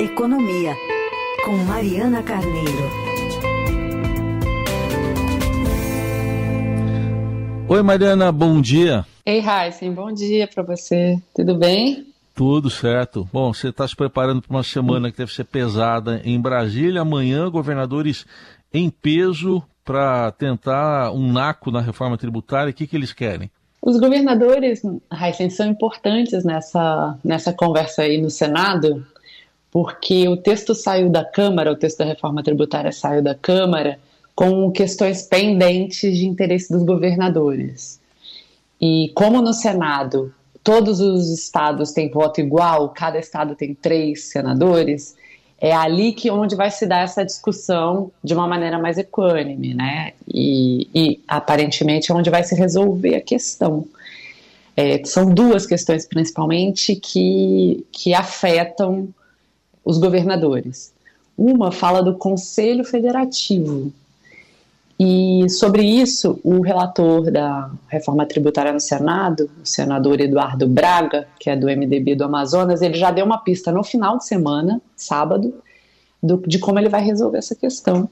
Economia, com Mariana Carneiro. Oi, Mariana, bom dia. Ei, Heisen, bom dia para você. Tudo bem? Tudo certo. Bom, você está se preparando para uma semana que deve ser pesada em Brasília. Amanhã, governadores em peso para tentar um naco na reforma tributária. O que, que eles querem? Os governadores, Heisen, são importantes nessa, nessa conversa aí no Senado, porque o texto saiu da Câmara, o texto da reforma tributária saiu da Câmara com questões pendentes de interesse dos governadores. E como no Senado todos os estados têm voto igual, cada estado tem três senadores, é ali que onde vai se dar essa discussão de uma maneira mais equânime, né? E, e aparentemente é onde vai se resolver a questão. É, são duas questões principalmente que, que afetam os governadores. Uma fala do Conselho Federativo. E sobre isso, o relator da reforma tributária no Senado, o senador Eduardo Braga, que é do MDB do Amazonas, ele já deu uma pista no final de semana, sábado, do, de como ele vai resolver essa questão.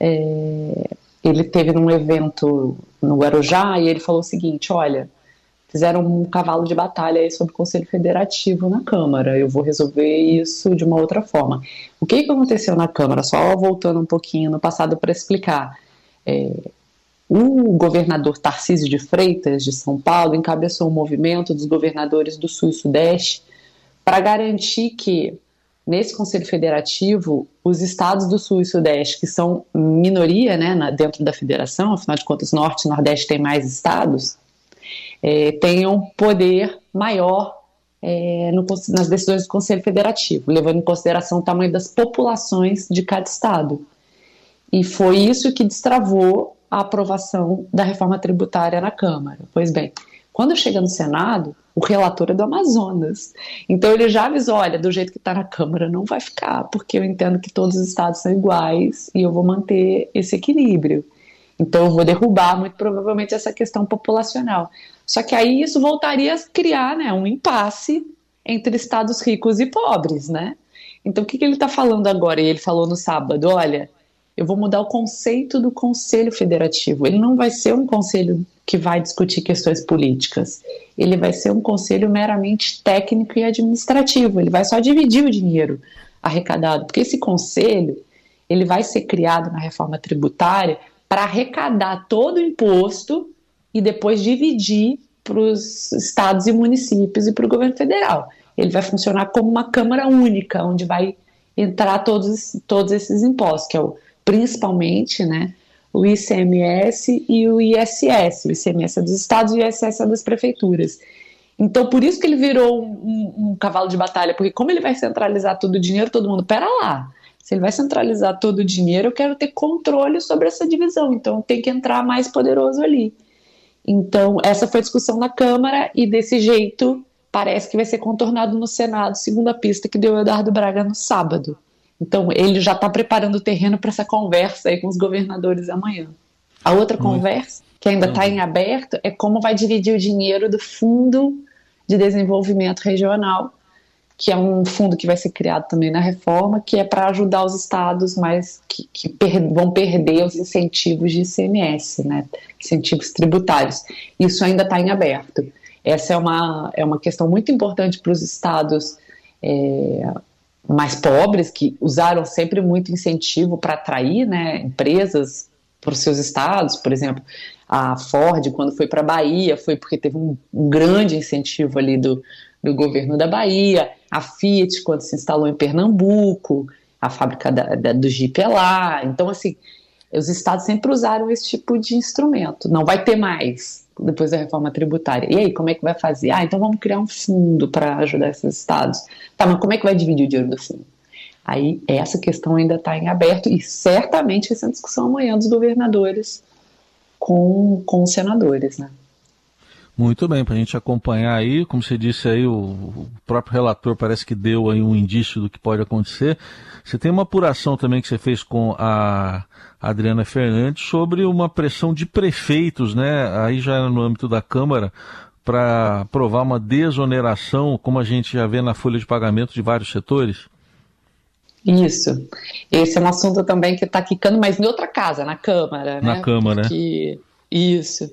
É, ele teve num evento no Guarujá e ele falou o seguinte: olha, fizeram um cavalo de batalha aí sobre o Conselho Federativo na Câmara. Eu vou resolver isso de uma outra forma. O que, que aconteceu na Câmara? Só voltando um pouquinho no passado para explicar. É, o governador Tarcísio de Freitas, de São Paulo, encabeçou um movimento dos governadores do Sul e Sudeste para garantir que, nesse Conselho Federativo, os estados do Sul e Sudeste, que são minoria né, dentro da federação, afinal de contas, Norte e Nordeste têm mais estados, é, tenham poder maior é, no, nas decisões do Conselho Federativo, levando em consideração o tamanho das populações de cada estado. E foi isso que destravou a aprovação da reforma tributária na Câmara. Pois bem, quando chega no Senado, o relator é do Amazonas. Então ele já avisou: olha, do jeito que está na Câmara não vai ficar, porque eu entendo que todos os estados são iguais e eu vou manter esse equilíbrio. Então eu vou derrubar muito provavelmente essa questão populacional. Só que aí isso voltaria a criar né, um impasse entre estados ricos e pobres, né? Então o que, que ele está falando agora? Ele falou no sábado, olha, eu vou mudar o conceito do Conselho Federativo. Ele não vai ser um conselho que vai discutir questões políticas. Ele vai ser um conselho meramente técnico e administrativo. Ele vai só dividir o dinheiro arrecadado, porque esse conselho ele vai ser criado na reforma tributária para arrecadar todo o imposto e depois dividir para os estados e municípios e para o governo federal. Ele vai funcionar como uma câmara única, onde vai entrar todos, todos esses impostos, que é o, principalmente né, o ICMS e o ISS. O ICMS é dos estados e o ISS é das prefeituras. Então, por isso que ele virou um, um, um cavalo de batalha, porque como ele vai centralizar todo o dinheiro, todo mundo, pera lá, se ele vai centralizar todo o dinheiro, eu quero ter controle sobre essa divisão. Então tem que entrar mais poderoso ali. Então, essa foi a discussão na Câmara e desse jeito parece que vai ser contornado no Senado, segundo a pista que deu o Eduardo Braga no sábado. Então, ele já está preparando o terreno para essa conversa aí com os governadores amanhã. A outra Muito. conversa, que ainda está em aberto, é como vai dividir o dinheiro do Fundo de Desenvolvimento Regional que é um fundo que vai ser criado também na reforma, que é para ajudar os estados mais que, que per, vão perder os incentivos de ICMS, né, incentivos tributários. Isso ainda está em aberto. Essa é uma, é uma questão muito importante para os estados é, mais pobres, que usaram sempre muito incentivo para atrair né, empresas para os seus estados, por exemplo, a Ford, quando foi para a Bahia, foi porque teve um, um grande incentivo ali do, do governo da Bahia, a Fiat, quando se instalou em Pernambuco, a fábrica da, da, do Jeep é lá. Então, assim, os estados sempre usaram esse tipo de instrumento. Não vai ter mais depois da reforma tributária. E aí, como é que vai fazer? Ah, então vamos criar um fundo para ajudar esses estados. Tá, mas como é que vai dividir o dinheiro do fundo? Aí, essa questão ainda está em aberto e certamente essa discussão amanhã dos governadores com, com os senadores, né? Muito bem, para a gente acompanhar aí, como você disse aí, o, o, próprio relator parece que deu aí um indício do que pode acontecer. Você tem uma apuração também que você fez com a Adriana Fernandes sobre uma pressão de prefeitos, né? Aí já no âmbito da Câmara, para aprovar uma desoneração, como a gente já vê na folha de pagamento de vários setores? Isso. Esse é um assunto também que está quicando, mas em outra casa, na Câmara. Na né? Câmara. Porque, isso.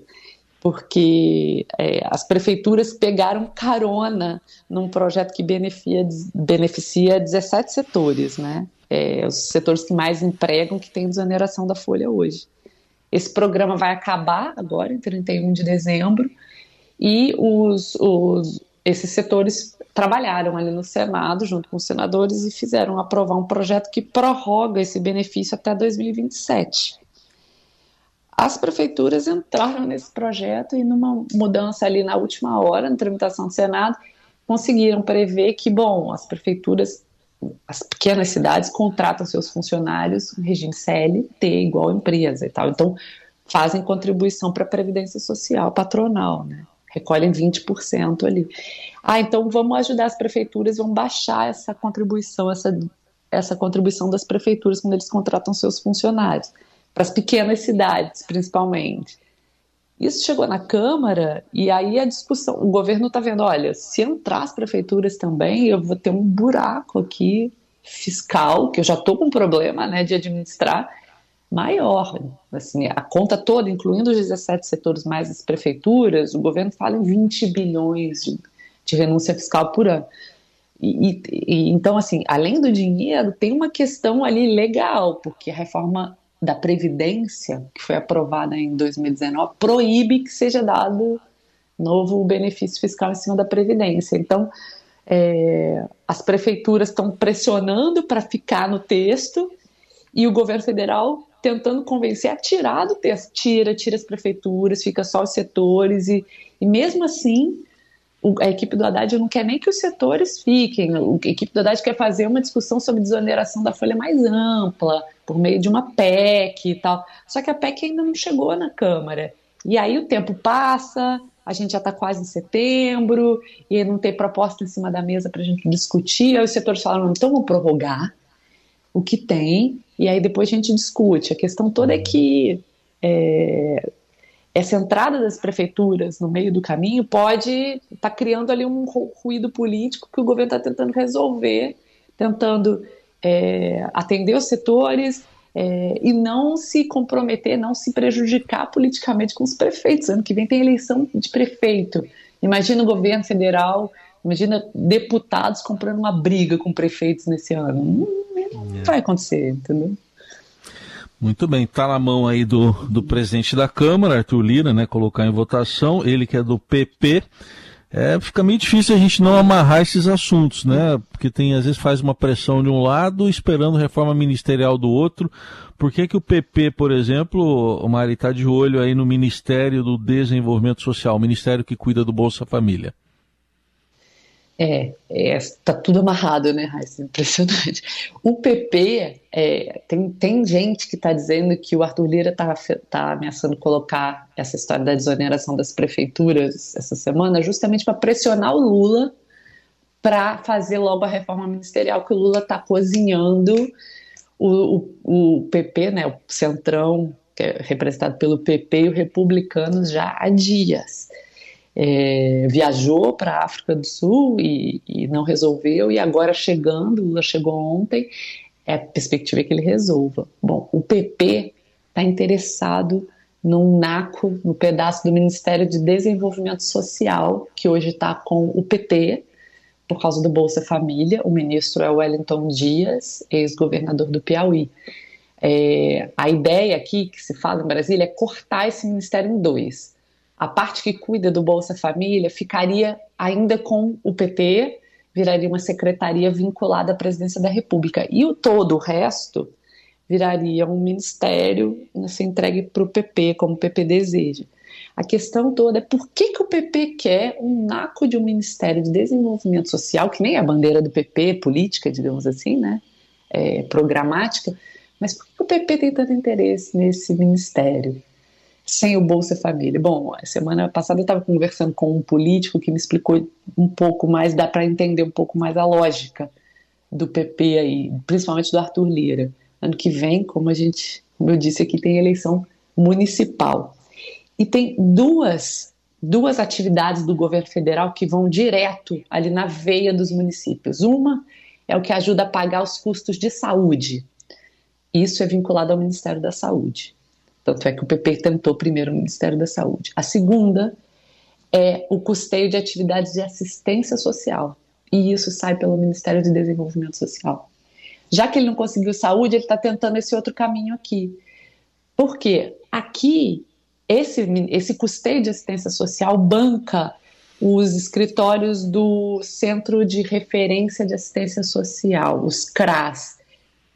Porque é, as prefeituras pegaram carona num projeto que beneficia, beneficia 17 setores, né? É, os setores que mais empregam, que tem desoneração da folha hoje. Esse programa vai acabar agora, em 31 de dezembro, e os, os, esses setores trabalharam ali no Senado, junto com os senadores, e fizeram aprovar um projeto que prorroga esse benefício até 2027. As prefeituras entraram nesse projeto e, numa mudança ali na última hora, na tramitação do Senado, conseguiram prever que, bom, as prefeituras, as pequenas cidades contratam seus funcionários regime CLT, igual empresa e tal. Então, fazem contribuição para a Previdência Social patronal, né? recolhem 20% ali. Ah, então vamos ajudar as prefeituras, vamos baixar essa contribuição, essa, essa contribuição das prefeituras quando eles contratam seus funcionários, para as pequenas cidades, principalmente. Isso chegou na Câmara e aí a discussão, o governo está vendo, olha, se entrar as prefeituras também, eu vou ter um buraco aqui fiscal, que eu já estou com um problema né, de administrar, maior. Assim, a conta toda, incluindo os 17 setores mais as prefeituras, o governo fala em 20 bilhões de, de renúncia fiscal por ano. E, e, então, assim, além do dinheiro, tem uma questão ali legal, porque a reforma da Previdência, que foi aprovada em 2019, proíbe que seja dado novo benefício fiscal em cima da Previdência. Então, é, as prefeituras estão pressionando para ficar no texto e o governo federal tentando convencer a tirar do texto. Tira, tira as prefeituras, fica só os setores, e, e mesmo assim, a equipe do Haddad não quer nem que os setores fiquem. A equipe do Haddad quer fazer uma discussão sobre desoneração da folha mais ampla, por meio de uma PEC e tal. Só que a PEC ainda não chegou na Câmara. E aí o tempo passa, a gente já está quase em setembro, e não tem proposta em cima da mesa para a gente discutir. Aí os setores falaram, então vamos prorrogar o que tem, e aí depois a gente discute. A questão toda é que é, essa entrada das prefeituras no meio do caminho pode estar tá criando ali um ruído político que o governo está tentando resolver, tentando é, atender os setores é, e não se comprometer, não se prejudicar politicamente com os prefeitos. Ano que vem tem eleição de prefeito. Imagina o governo federal, imagina deputados comprando uma briga com prefeitos nesse ano não vai acontecer, entendeu? Muito bem, está na mão aí do, do presidente da Câmara, Arthur Lira, né, colocar em votação, ele que é do PP. É, fica meio difícil a gente não amarrar esses assuntos, né? Porque tem, às vezes, faz uma pressão de um lado, esperando reforma ministerial do outro. Por que, que o PP, por exemplo, o Mari, está de olho aí no Ministério do Desenvolvimento Social, o ministério que cuida do Bolsa Família? É, está é, tudo amarrado, né, Raíssa? Impressionante. O PP, é, tem, tem gente que está dizendo que o Arthur Lira está tá ameaçando colocar essa história da desoneração das prefeituras essa semana justamente para pressionar o Lula para fazer logo a reforma ministerial que o Lula está cozinhando. O, o, o, PP, né, o Centrão, que é representado pelo PP e o Republicanos já há dias é, viajou para a África do Sul e, e, não resolveu, e agora chegando, Lula chegou ontem, é a perspectiva é que ele resolva. Bom, o PP está interessado num NACO, no pedaço do Ministério de Desenvolvimento Social, que hoje está com o PT, por causa do Bolsa Família. O ministro é Wellington Dias, ex-governador do Piauí. É, a ideia aqui que se fala em Brasília é cortar esse ministério em dois a parte que cuida do Bolsa Família ficaria ainda com o PT, viraria uma secretaria vinculada à presidência da República. E o todo, o resto, viraria um ministério a ser entregue para o PP, como o PP deseja. A questão toda é por que, que o PP quer um naco de um Ministério de Desenvolvimento Social, que nem é a bandeira do PP, política, digamos assim, né? É, programática, mas por que o PP tem tanto interesse nesse ministério? Sem o Bolsa Família? Bom, semana passada eu estava conversando com um político que me explicou um pouco mais, dá para entender um pouco mais a lógica do PP aí, principalmente do Arthur Lira. Ano que vem, como a gente, como eu disse aqui, tem eleição municipal. E tem duas duas atividades do governo federal que vão direto ali na veia dos municípios. Uma é o que ajuda a pagar os custos de saúde. Isso é vinculado ao Ministério da Saúde. Tanto é que o PP tentou primeiro o Ministério da Saúde. A segunda é o custeio de atividades de assistência social. E isso sai pelo Ministério de Desenvolvimento Social. Já que ele não conseguiu saúde, ele está tentando esse outro caminho aqui. Por quê? Aqui, esse, esse custeio de assistência social banca os escritórios do Centro de Referência de Assistência Social, os CRAS.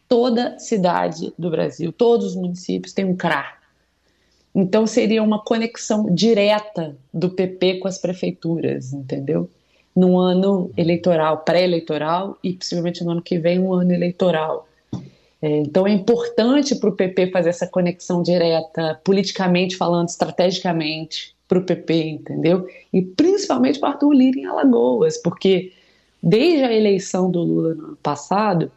Toda cidade do Brasil, todos os municípios têm um CRA. Então seria uma conexão direta do PP com as prefeituras, entendeu? No ano eleitoral, pré-eleitoral e possivelmente no ano que vem, um ano eleitoral. É, então é importante para o PP fazer essa conexão direta, politicamente falando, estrategicamente, para o PP, entendeu? E principalmente para Arthur Lira em Alagoas, porque desde a eleição do Lula no ano passado,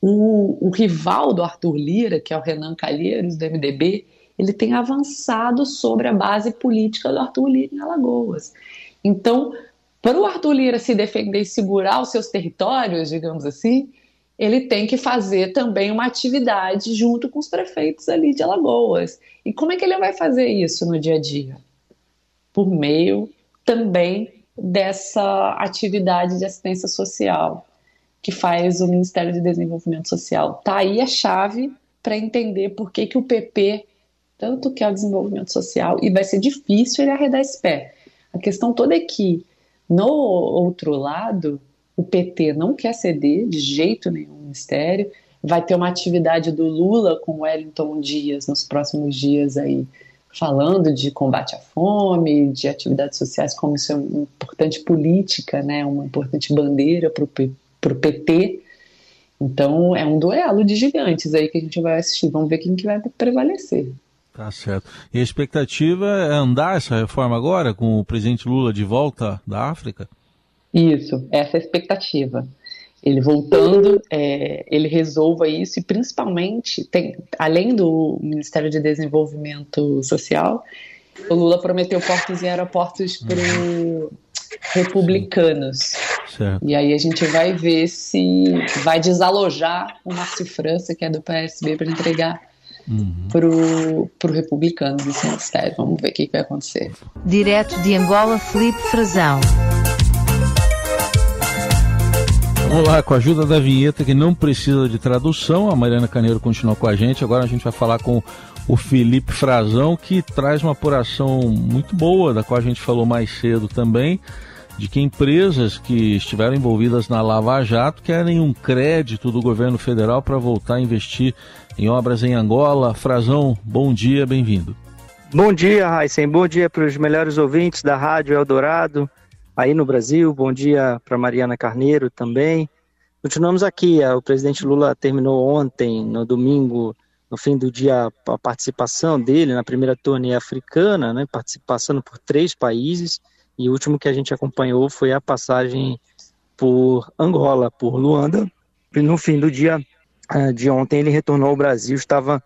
o, o rival do Arthur Lira, que é o Renan Calheiros, do MDB, ele tem avançado sobre a base política do Arthur Lira em Alagoas. Então, para o Arthur Lira se defender e segurar os seus territórios, digamos assim, ele tem que fazer também uma atividade junto com os prefeitos ali de Alagoas. E como é que ele vai fazer isso no dia a dia? Por meio também dessa atividade de assistência social que faz o Ministério de Desenvolvimento Social. Tá aí a chave para entender por que, que o PP tanto quer o desenvolvimento social e vai ser difícil ele arredar esse pé. A questão toda é que no outro lado o PT não quer ceder de jeito nenhum o ministério. Vai ter uma atividade do Lula com Wellington Dias nos próximos dias aí, falando de combate à fome, de atividades sociais, como isso é uma importante política, né, uma importante bandeira para o PT. Então é um duelo de gigantes aí que a gente vai assistir. Vamos ver quem que vai prevalecer. Tá certo. E a expectativa é andar essa reforma agora, com o presidente Lula de volta da África? Isso, essa é a expectativa. Ele voltando, é, ele resolva isso e principalmente, tem, além do Ministério de Desenvolvimento Social, o Lula prometeu portos e aeroportos para uhum. republicanos. Certo. E aí a gente vai ver se vai desalojar o Márcio França, que é do PSB, para entregar uhum. para o republicano desse ministério. Vamos ver o que, que vai acontecer. Direto de Angola, Felipe Frazão. Vamos lá, com a ajuda da vinheta que não precisa de tradução, a Mariana Caneiro continua com a gente. Agora a gente vai falar com o Felipe Frazão, que traz uma apuração muito boa, da qual a gente falou mais cedo também, de que empresas que estiveram envolvidas na Lava Jato querem um crédito do governo federal para voltar a investir em obras em Angola. Frazão, bom dia, bem-vindo. Bom dia, Raíssen. Bom dia para os melhores ouvintes da Rádio Eldorado aí no Brasil. Bom dia para Mariana Carneiro também. Continuamos aqui. O presidente Lula terminou ontem, no domingo, no fim do dia, a participação dele na primeira turnê africana, né, participação por três países. E o último que a gente acompanhou foi a passagem por Angola, por Luanda. E no fim do dia eh, de ontem ele retornou ao Brasil, estava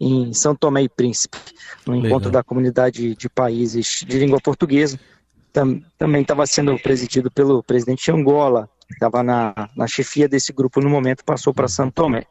em São Tomé e Príncipe, no Legal. encontro da comunidade de países de língua portuguesa tam, também estava sendo presidido pelo presidente Angola, que estava na, na chefia desse grupo no momento, passou para São Tomé.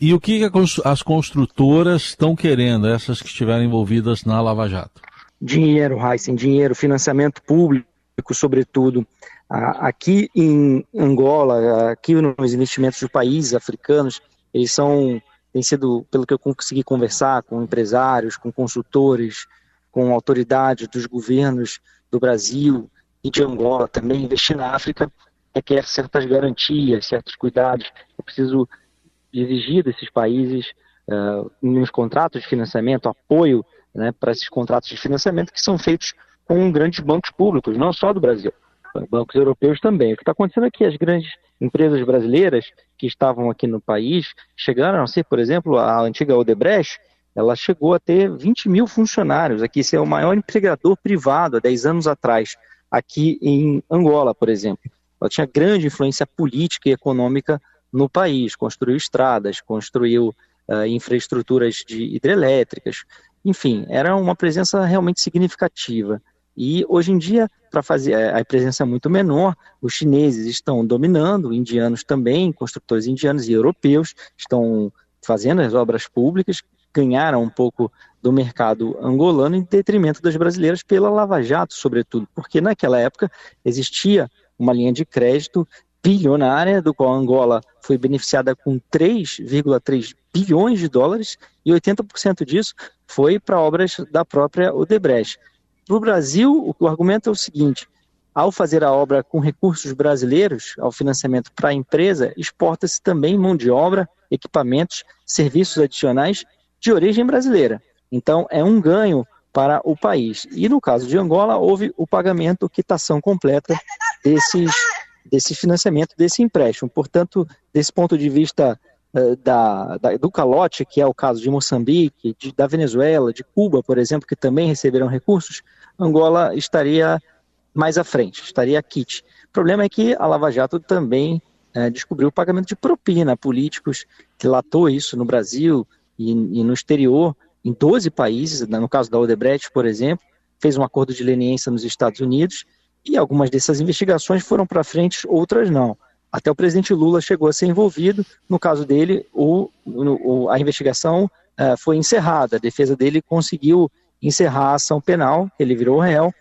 E o que as construtoras estão querendo, essas que estiveram envolvidas na Lava Jato? Dinheiro, Heisen, dinheiro, financiamento público, sobretudo. Aqui em Angola, aqui nos investimentos de países africanos, eles são, têm sido, pelo que eu consegui conversar com empresários, com consultores, com autoridades dos governos, do Brasil e de Angola também, investir na África requer certas garantias, certos cuidados. É preciso exigir desses países, uh, nos contratos de financiamento, apoio né, para esses contratos de financiamento que são feitos com grandes bancos públicos, não só do Brasil, bancos europeus também. O que está acontecendo aqui, as grandes empresas brasileiras que estavam aqui no país chegaram a ser, por exemplo, a antiga Odebrecht, ela chegou a ter 20 mil funcionários. Aqui, esse é o maior empregador privado há 10 anos atrás, aqui em Angola, por exemplo. Ela tinha grande influência política e econômica no país, construiu estradas, construiu uh, infraestruturas de hidrelétricas, enfim, era uma presença realmente significativa. E hoje em dia, para fazer a presença é muito menor, os chineses estão dominando, indianos também, construtores indianos e europeus estão fazendo as obras públicas, ganharam um pouco do mercado angolano em detrimento das brasileiras pela Lava Jato, sobretudo, porque naquela época existia uma linha de crédito bilionária, do qual Angola foi beneficiada com 3,3 bilhões de dólares, e 80% disso foi para obras da própria Odebrecht. Para o Brasil, o argumento é o seguinte: ao fazer a obra com recursos brasileiros, ao financiamento para a empresa, exporta-se também mão de obra, equipamentos, serviços adicionais de origem brasileira. Então, é um ganho para o país. E no caso de Angola, houve o pagamento, quitação completa desses, desse financiamento, desse empréstimo. Portanto, desse ponto de vista uh, da, da, do calote, que é o caso de Moçambique, de, da Venezuela, de Cuba, por exemplo, que também receberam recursos, Angola estaria mais à frente, estaria kit. O problema é que a Lava Jato também uh, descobriu o pagamento de propina a políticos, latou isso no Brasil e, e no exterior, em 12 países, no caso da Odebrecht, por exemplo, fez um acordo de leniência nos Estados Unidos, e algumas dessas investigações foram para frente, outras não. Até o presidente Lula chegou a ser envolvido. No caso dele, o, o, a investigação uh, foi encerrada. A defesa dele conseguiu encerrar a ação penal, ele virou réu,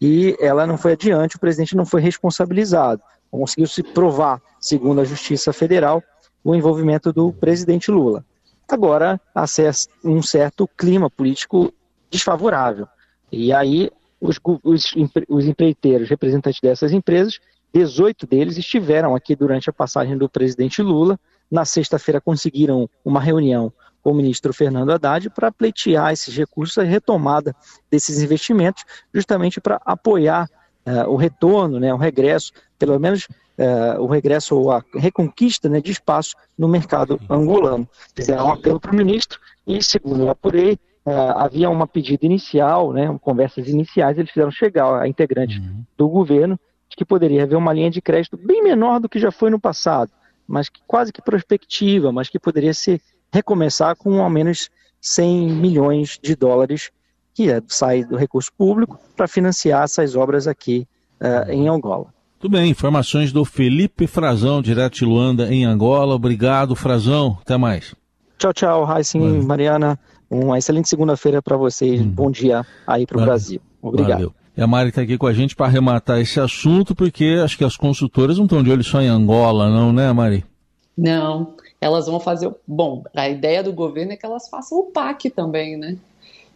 e ela não foi adiante, o presidente não foi responsabilizado. Conseguiu se provar, segundo a Justiça Federal, o envolvimento do presidente Lula. Agora, há um certo clima político desfavorável. E aí, os, os, os empreiteiros, representantes dessas empresas, 18 deles estiveram aqui durante a passagem do presidente Lula. Na sexta-feira, conseguiram uma reunião com o ministro Fernando Haddad para pleitear esses recursos, a retomada desses investimentos, justamente para apoiar uh, o retorno, né, o regresso, pelo menos uh, o regresso ou a reconquista né, de espaço no mercado angolano. Fizeram um apelo para o ministro e, segundo eu apurei, havia uma pedida inicial, né, conversas iniciais, eles fizeram chegar a integrantes uhum. do governo de que poderia haver uma linha de crédito bem menor do que já foi no passado, mas que quase que prospectiva, mas que poderia se recomeçar com ao menos 100 milhões de dólares que é, sai do recurso público para financiar essas obras aqui uh, em Angola. Tudo bem, informações do Felipe Frazão, direto de Luanda, em Angola. Obrigado, Frazão. Até mais. Tchau, tchau, Raíssen, Mariana. Uma excelente segunda-feira para vocês. Hum. Bom dia aí para o Brasil. Obrigado. Valeu. E a Mari está aqui com a gente para arrematar esse assunto, porque acho que as consultoras não estão de olho só em Angola, não, né, Mari? Não, elas vão fazer. Bom, a ideia do governo é que elas façam o PAC também, né?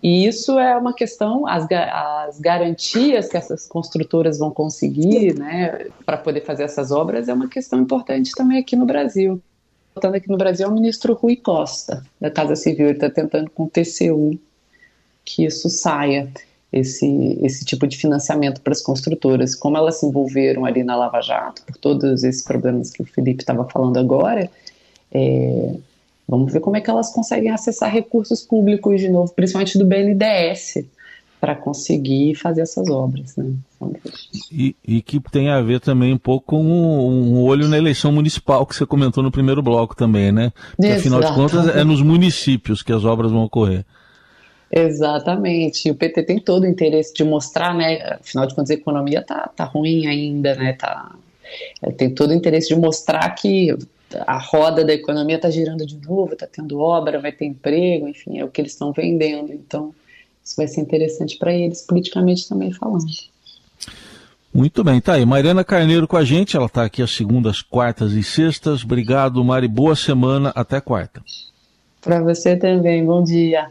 E isso é uma questão, as, as garantias que essas construtoras vão conseguir, né, para poder fazer essas obras, é uma questão importante também aqui no Brasil voltando aqui no Brasil é o ministro Rui Costa, da Casa Civil. Ele está tentando com o TCU que isso saia, esse, esse tipo de financiamento para as construtoras. Como elas se envolveram ali na Lava Jato, por todos esses problemas que o Felipe estava falando agora, é, vamos ver como é que elas conseguem acessar recursos públicos de novo, principalmente do BNDES para conseguir fazer essas obras. Né? E, e, que tem a ver também um pouco com um, olho na eleição municipal que você comentou no primeiro bloco também, né? Porque, afinal de contas é nos municípios que as obras vão ocorrer. Exatamente. E o PT tem todo o interesse de mostrar, né? Afinal de contas, a economia tá, tá ruim ainda, né? Tá, é, tem todo o interesse de mostrar que a roda da economia está girando de novo, está tendo obra, vai ter emprego, enfim, é o que eles estão vendendo. Então, isso vai ser interessante para eles, politicamente também falando. Muito bem, tá aí. Mariana Carneiro com a gente, ela está aqui às segundas, quartas e sextas. Obrigado, Mari. Boa semana. Até quarta. Para você também. Bom dia.